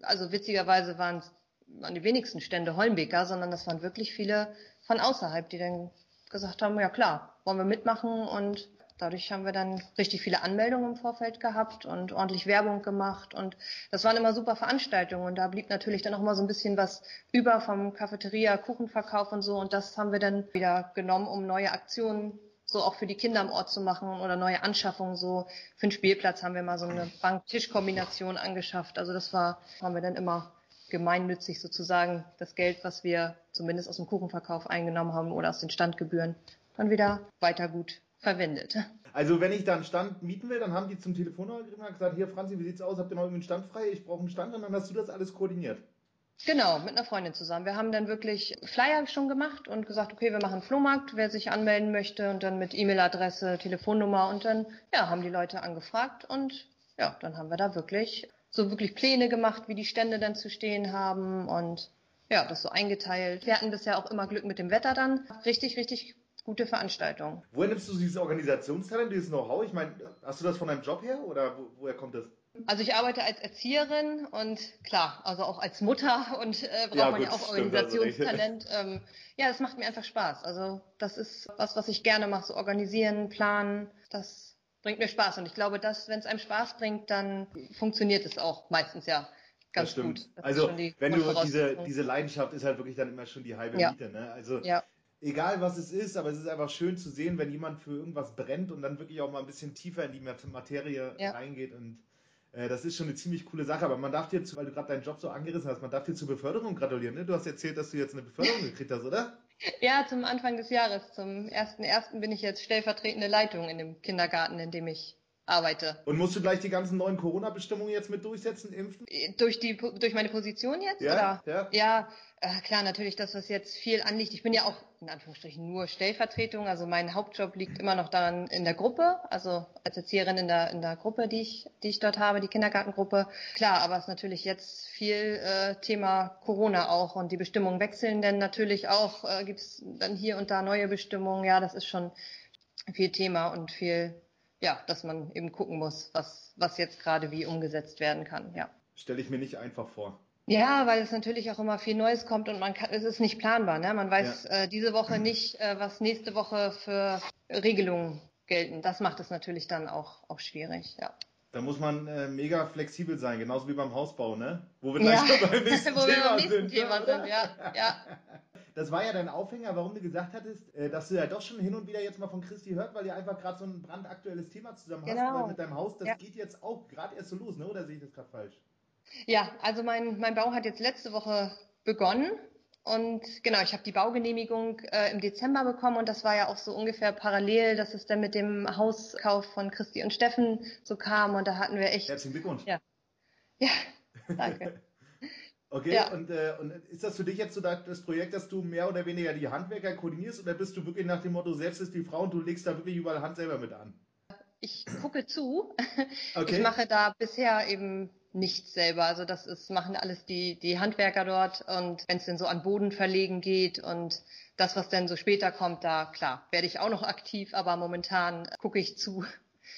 also witzigerweise waren es waren die wenigsten Stände Holmbeker, sondern das waren wirklich viele von außerhalb, die dann gesagt haben, ja klar, wollen wir mitmachen und dadurch haben wir dann richtig viele Anmeldungen im Vorfeld gehabt und ordentlich Werbung gemacht und das waren immer super Veranstaltungen und da blieb natürlich dann auch mal so ein bisschen was über vom Cafeteria, Kuchenverkauf und so und das haben wir dann wieder genommen, um neue Aktionen so auch für die Kinder am Ort zu machen oder neue Anschaffungen so. Für den Spielplatz haben wir mal so eine Bank-Tisch-Kombination angeschafft. Also das war, haben wir dann immer gemeinnützig sozusagen das Geld, was wir zumindest aus dem Kuchenverkauf eingenommen haben oder aus den Standgebühren, dann wieder weiter gut verwendet. Also wenn ich da einen Stand mieten will, dann haben die zum Telefonhörer gesagt, hier Franzi, wie sieht's aus? Habt ihr noch irgendwie einen Stand frei? Ich brauche einen Stand und dann hast du das alles koordiniert. Genau, mit einer Freundin zusammen. Wir haben dann wirklich Flyer schon gemacht und gesagt, okay, wir machen einen Flohmarkt, wer sich anmelden möchte und dann mit E-Mail-Adresse, Telefonnummer und dann ja, haben die Leute angefragt und ja, dann haben wir da wirklich so wirklich Pläne gemacht, wie die Stände dann zu stehen haben und ja, das so eingeteilt. Wir hatten bisher auch immer Glück mit dem Wetter dann. Richtig, richtig gute Veranstaltung. Woher nimmst du dieses Organisationstalent, dieses Know-how? Ich meine, hast du das von deinem Job her oder wo, woher kommt das? Also ich arbeite als Erzieherin und klar, also auch als Mutter und äh, braucht ja, man ja auch Organisationstalent. [LAUGHS] Ähm, ja, das macht mir einfach Spaß. Also das ist was, was ich gerne mache, so organisieren, planen. Das bringt mir Spaß und ich glaube, dass wenn es einem Spaß bringt, dann funktioniert es auch meistens ja ganz das gut. Das also wenn du diese, diese Leidenschaft ist halt wirklich dann immer schon die halbe ja. Miete. Ne? Also ja. egal was es ist, aber es ist einfach schön zu sehen, wenn jemand für irgendwas brennt und dann wirklich auch mal ein bisschen tiefer in die Materie ja. reingeht und äh, das ist schon eine ziemlich coole Sache, aber man darf dir, weil du gerade deinen Job so angerissen hast, man darf dir zur Beförderung gratulieren. Ne? Du hast erzählt, dass du jetzt eine Beförderung gekriegt hast, oder? Ja, zum Anfang des Jahres. Zum 1.1. bin ich jetzt stellvertretende Leitung in dem Kindergarten, in dem ich arbeite. Und musst du gleich die ganzen neuen Corona-Bestimmungen jetzt mit durchsetzen, impfen? Durch die durch meine Position jetzt? Ja, oder? ja. Ja, äh, klar, natürlich, dass das jetzt viel anliegt. Ich bin ja auch in Anführungsstrichen nur Stellvertretung. Also mein Hauptjob liegt immer noch daran in der Gruppe, also als Erzieherin in der in der Gruppe, die ich die ich dort habe, die Kindergartengruppe. Klar, aber es ist natürlich jetzt viel äh, Thema Corona auch und die Bestimmungen wechseln, denn natürlich auch äh, gibt es dann hier und da neue Bestimmungen. Ja, das ist schon viel Thema und viel ja, dass man eben gucken muss, was, was jetzt gerade wie umgesetzt werden kann, ja. Stelle ich mir nicht einfach vor. Ja, weil es natürlich auch immer viel Neues kommt und man kann, es ist nicht planbar. Ne? Man weiß ja. äh, diese Woche nicht, äh, was nächste Woche für Regelungen gelten. Das macht es natürlich dann auch, auch schwierig, ja. Da muss man äh, mega flexibel sein, genauso wie beim Hausbau, ne? Wo wir gleich ja. beim [LAUGHS] nächsten Wo Thema wir beim nächsten sind. Thema sind, ja. ja. [LAUGHS] Das war ja dein Aufhänger, warum du gesagt hattest, äh, dass du ja doch schon hin und wieder jetzt mal von Christi hört, weil ihr einfach gerade so ein brandaktuelles Thema zusammen genau. hast, weil mit deinem Haus, das ja. geht jetzt auch gerade erst so los, ne? Oder sehe ich das gerade falsch? Ja, also mein, mein Bau hat jetzt letzte Woche begonnen. Und genau, ich habe die Baugenehmigung äh, im Dezember bekommen und das war ja auch so ungefähr parallel, dass es dann mit dem Hauskauf von Christi und Steffen so kam und da hatten wir echt. Herzlichen Glückwunsch. Ja, ja danke. [LAUGHS] Okay, ja. und, äh, und ist das für dich jetzt so das Projekt, dass du mehr oder weniger die Handwerker koordinierst oder bist du wirklich nach dem Motto, selbst ist die Frau und du legst da wirklich überall Hand selber mit an? Ich gucke zu. [LAUGHS] Okay. Ich mache da bisher eben nichts selber. Also das ist, machen alles die, die Handwerker dort und wenn es denn so an Boden verlegen geht und das, was dann so später kommt, da klar, werde ich auch noch aktiv, aber momentan gucke ich zu,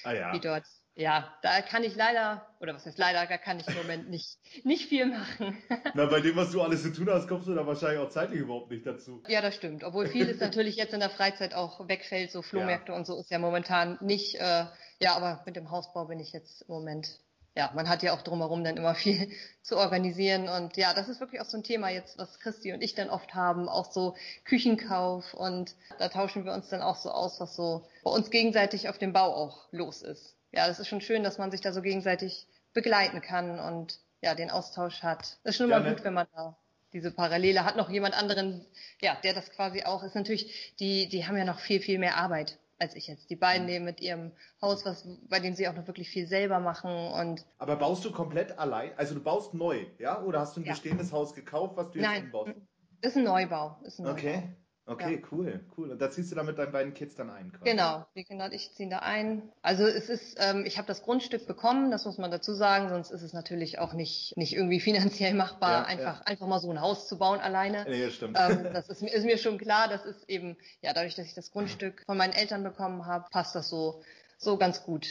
ah, ja. wie dort ja, da kann ich leider, oder was heißt leider, da kann ich im Moment nicht, nicht viel machen. [LAUGHS] Na, bei dem, was du alles zu tun hast, kommst du da wahrscheinlich auch zeitlich überhaupt nicht dazu. Ja, das stimmt. Obwohl vieles [LAUGHS] natürlich jetzt in der Freizeit auch wegfällt, so Flohmärkte ja. und so ist ja momentan nicht, äh, ja, aber mit dem Hausbau bin ich jetzt im Moment, ja, man hat ja auch drumherum dann immer viel [LAUGHS] zu organisieren und ja, das ist wirklich auch so ein Thema jetzt, was Christi und ich dann oft haben, auch so Küchenkauf und da tauschen wir uns dann auch so aus, was so bei uns gegenseitig auf dem Bau auch los ist ja, das ist schon schön, dass man sich da so gegenseitig begleiten kann und ja, den Austausch hat. Das ist schon immer ja, gut, wenn man da diese Parallele hat, noch jemand anderen, ja, der das quasi auch ist. Natürlich, die, die haben ja noch viel, viel mehr Arbeit als ich jetzt. Die beiden mhm. nehmen mit ihrem Haus, was, bei dem sie auch noch wirklich viel selber machen und. Aber baust du komplett allein? Also du baust neu, ja? Oder hast du ein ja. bestehendes Haus gekauft, was du jetzt Nein, umbaust? Das ist ein Neubau. Ist ein Neubau. Okay. Okay, ja. cool, cool. Und da ziehst du dann mit deinen beiden Kids dann ein? Quasi. Genau, die Kinder und ich ziehen da ein. Also es ist, ähm, ich habe das Grundstück bekommen, das muss man dazu sagen, sonst ist es natürlich auch nicht, nicht irgendwie finanziell machbar, ja, einfach, ja. einfach mal so ein Haus zu bauen alleine. Nee, stimmt. Ähm, das ist, ist mir schon klar, das ist eben, ja, dadurch, dass ich das Grundstück von meinen Eltern bekommen habe, passt das so, so ganz gut,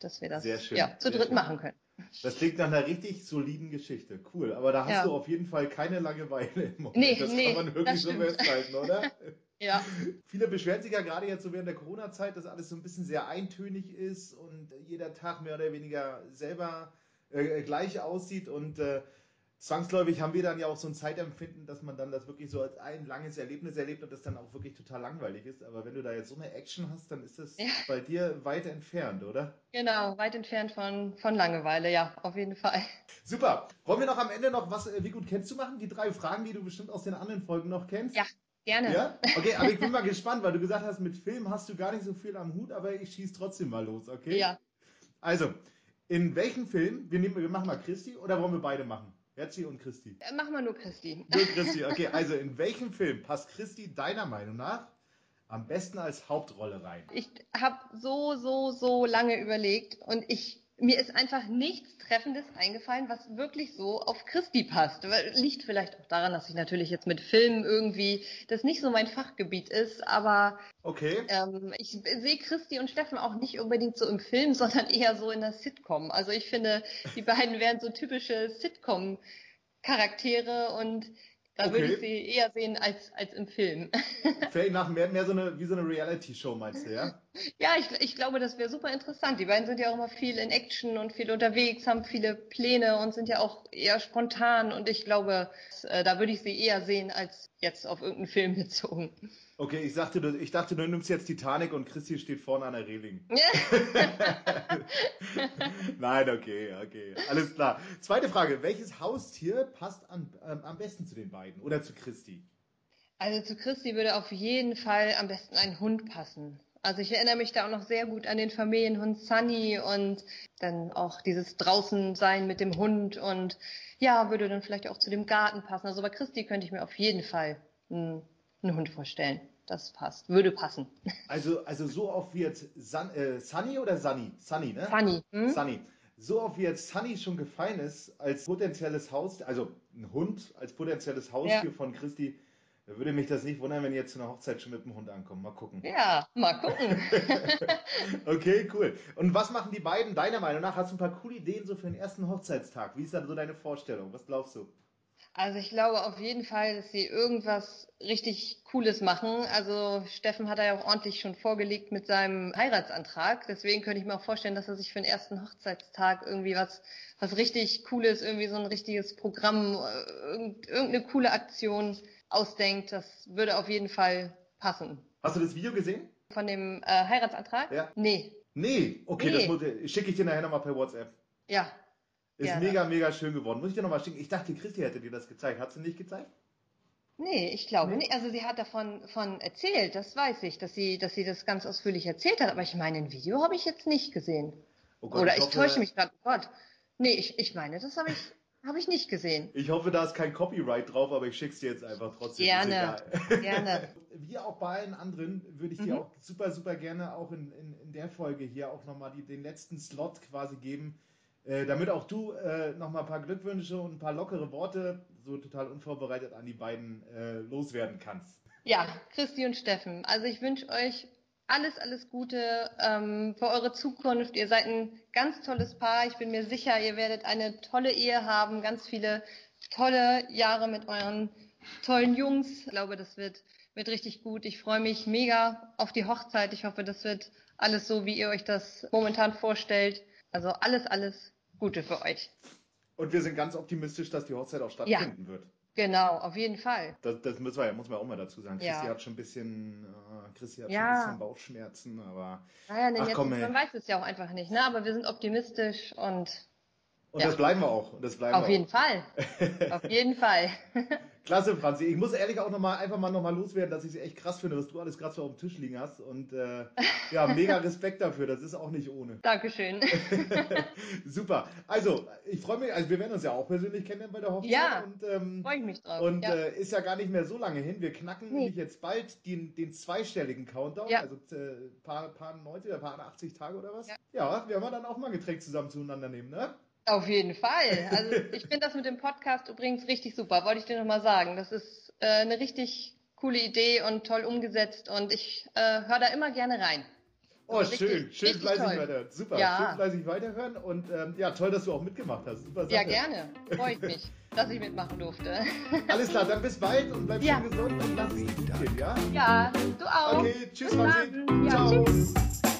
dass wir das ja, zu dritt machen können. Das klingt nach einer richtig soliden Geschichte. Cool. Aber da hast ja. du auf jeden Fall keine Langeweile im Moment. Nee, das nee, kann man wirklich so festhalten, oder? [LAUGHS] ja. Viele beschweren sich ja gerade jetzt so während der Corona-Zeit, dass alles so ein bisschen sehr eintönig ist und jeder Tag mehr oder weniger selber äh, gleich aussieht und äh, zwangsläufig haben wir dann ja auch so ein Zeitempfinden, dass man dann das wirklich so als ein langes Erlebnis erlebt und das dann auch wirklich total langweilig ist. Aber wenn du da jetzt so eine Action hast, dann ist das ja. bei dir weit entfernt, oder? Genau, weit entfernt von, von Langeweile, ja, auf jeden Fall. Super. Wollen wir noch am Ende noch was, äh, wie gut kennst du machen? Die drei Fragen, die du bestimmt aus den anderen Folgen noch kennst? Ja. Gerne. Ja? Okay, aber ich bin mal [LAUGHS] gespannt, weil du gesagt hast, mit Film hast du gar nicht so viel am Hut, aber ich schieße trotzdem mal los, okay? Ja. Also, in welchem Film, wir, nehmen, wir machen mal Christi oder wollen wir beide machen? Herzi und Christi. Äh, machen wir nur Christi. Nur Christi, [LAUGHS] okay. Also in welchem Film passt Christi deiner Meinung nach am besten als Hauptrolle rein? Ich habe so, so, so lange überlegt und ich mir ist einfach nichts Treffendes eingefallen, was wirklich so auf Christi passt. Liegt vielleicht auch daran, dass ich natürlich jetzt mit Filmen irgendwie das nicht so mein Fachgebiet ist, aber okay. ähm, ich sehe Christi und Steffen auch nicht unbedingt so im Film, [LAUGHS] sondern eher so in der Sitcom. Also ich finde, die beiden wären so typische Sitcom-Charaktere und da okay. würde ich sie eher sehen als, als im Film. [LAUGHS] Fällt nach mehr, mehr so eine, wie so eine Reality-Show, meinst du, ja? Ja, ich, ich glaube, das wäre super interessant. Die beiden sind ja auch immer viel in Action und viel unterwegs, haben viele Pläne und sind ja auch eher spontan. Und ich glaube, äh, da würde ich sie eher sehen, als jetzt auf irgendeinen Film [LAUGHS] bezogen. Okay, ich, sagte, ich dachte, du nimmst jetzt Titanic und Christi steht vorne an der Reling. [LAUGHS] Nein, okay, okay. Alles klar. Zweite Frage. Welches Haustier passt an, ähm, am besten zu den beiden oder zu Christi? Also zu Christi würde auf jeden Fall am besten ein Hund passen. Also ich erinnere mich da auch noch sehr gut an den Familienhund Sunny und dann auch dieses Draußensein mit dem Hund und ja, würde dann vielleicht auch zu dem Garten passen. Also bei Christi könnte ich mir auf jeden Fall einen, einen Hund vorstellen das passt, würde passen. Also, also so oft wie jetzt Sun, äh, Sunny oder Sunny? Sunny, ne? Sunny. Hm? Sunny. So oft wie jetzt Sunny schon gefallen ist als potenzielles Haus, also ein Hund als potenzielles Haustier ja. von Christi, da würde mich das nicht wundern, wenn ihr jetzt zu einer Hochzeit schon mit dem Hund ankommt. Mal gucken. Ja, mal gucken. [LAUGHS] okay, cool. Und was machen die beiden deiner Meinung nach? Hast du ein paar coole Ideen so für den ersten Hochzeitstag? Wie ist da so deine Vorstellung? Was glaubst du? Also ich glaube auf jeden Fall, dass sie irgendwas richtig Cooles machen. Also Steffen hat er ja auch ordentlich schon vorgelegt mit seinem Heiratsantrag. Deswegen könnte ich mir auch vorstellen, dass er sich für den ersten Hochzeitstag irgendwie was, was richtig Cooles, irgendwie so ein richtiges Programm, äh, irgendeine coole Aktion ausdenkt. Das würde auf jeden Fall passen. Hast du das Video gesehen? Von dem äh, Heiratsantrag? Ja. Nee. Nee, okay, nee. das schicke ich dir nachher nochmal per WhatsApp. Ja, ist ja, mega, mega schön geworden. Muss ich dir nochmal schicken? Ich dachte, Christi hätte dir das gezeigt. Hat sie nicht gezeigt? Nee, ich glaube nee. nicht. Also sie hat davon von erzählt, das weiß ich, dass sie, dass sie das ganz ausführlich erzählt hat. Aber ich meine, ein Video habe ich jetzt nicht gesehen. Oh Gott, Oder ich, ich hoffe, täusche mich gerade. Oh Gott. Nee, ich, ich meine, das habe ich, habe ich nicht gesehen. Ich hoffe, da ist kein Copyright drauf, aber ich schicke es dir jetzt einfach trotzdem. Gerne, [LAUGHS] gerne. Wie auch bei allen anderen würde ich dir mhm. auch super, super gerne auch in, in, in der Folge hier auch nochmal den letzten Slot quasi geben äh, damit auch du äh, nochmal ein paar Glückwünsche und ein paar lockere Worte so total unvorbereitet an die beiden äh, loswerden kannst. Ja, Christi und Steffen. Also ich wünsche euch alles, alles Gute ähm, für eure Zukunft. Ihr seid ein ganz tolles Paar. Ich bin mir sicher, ihr werdet eine tolle Ehe haben, ganz viele tolle Jahre mit euren tollen Jungs. Ich glaube, das wird, wird richtig gut. Ich freue mich mega auf die Hochzeit. Ich hoffe, das wird alles so, wie ihr euch das momentan vorstellt. Also alles, alles Gute für euch. Und wir sind ganz optimistisch, dass die Hochzeit auch stattfinden ja. wird. Genau, auf jeden Fall. Das, das müssen wir, muss man auch mal dazu sagen. Christi ja. hat schon ein bisschen, äh, Christi hat ja. schon ein bisschen Bauchschmerzen, aber. Naja, nee, ach, jetzt, komm, man weiß es ja auch einfach nicht, ne? Aber wir sind optimistisch und. Und ja. das bleiben wir auch. Das bleiben auf jeden auch. Fall. [LAUGHS] auf jeden Fall. [LAUGHS] Klasse, Franzi. Ich muss ehrlich auch noch mal, einfach mal noch mal loswerden, dass ich es echt krass finde, was du alles gerade so auf dem Tisch liegen hast. Und äh, ja, [LAUGHS] mega Respekt dafür. Das ist auch nicht ohne. Dankeschön. [LAUGHS] Super. Also, ich freue mich, also wir werden uns ja auch persönlich kennenlernen bei der Hochzeit. Ja, und, ähm, freue ich mich drauf. Und ja. Äh, ist ja gar nicht mehr so lange hin. Wir knacken nee. nämlich jetzt bald den, den zweistelligen Countdown. Ja. Also äh, paar, paar 90 oder paar 80 Tage oder was. Ja, ja werden wir dann auch mal ein Getränk zusammen zueinander nehmen, ne? Auf jeden Fall. Also ich finde das mit dem Podcast übrigens richtig super. Wollte ich dir nochmal sagen. Das ist äh, eine richtig coole Idee und toll umgesetzt und ich äh, höre da immer gerne rein. Oh, also schön, richtig, schön richtig fleißig toll. weiterhören. Super, ja. schön fleißig weiterhören und ähm, ja, toll, dass du auch mitgemacht hast. Super Sache. Ja, gerne. Freue ich mich, [LAUGHS] dass ich mitmachen durfte. Alles klar, dann bis bald und bleib ja. schön gesund und lass es gut gehen, ja? Ja, du auch. Okay, tschüss, Franzi. Ja, Ciao. Tschüss.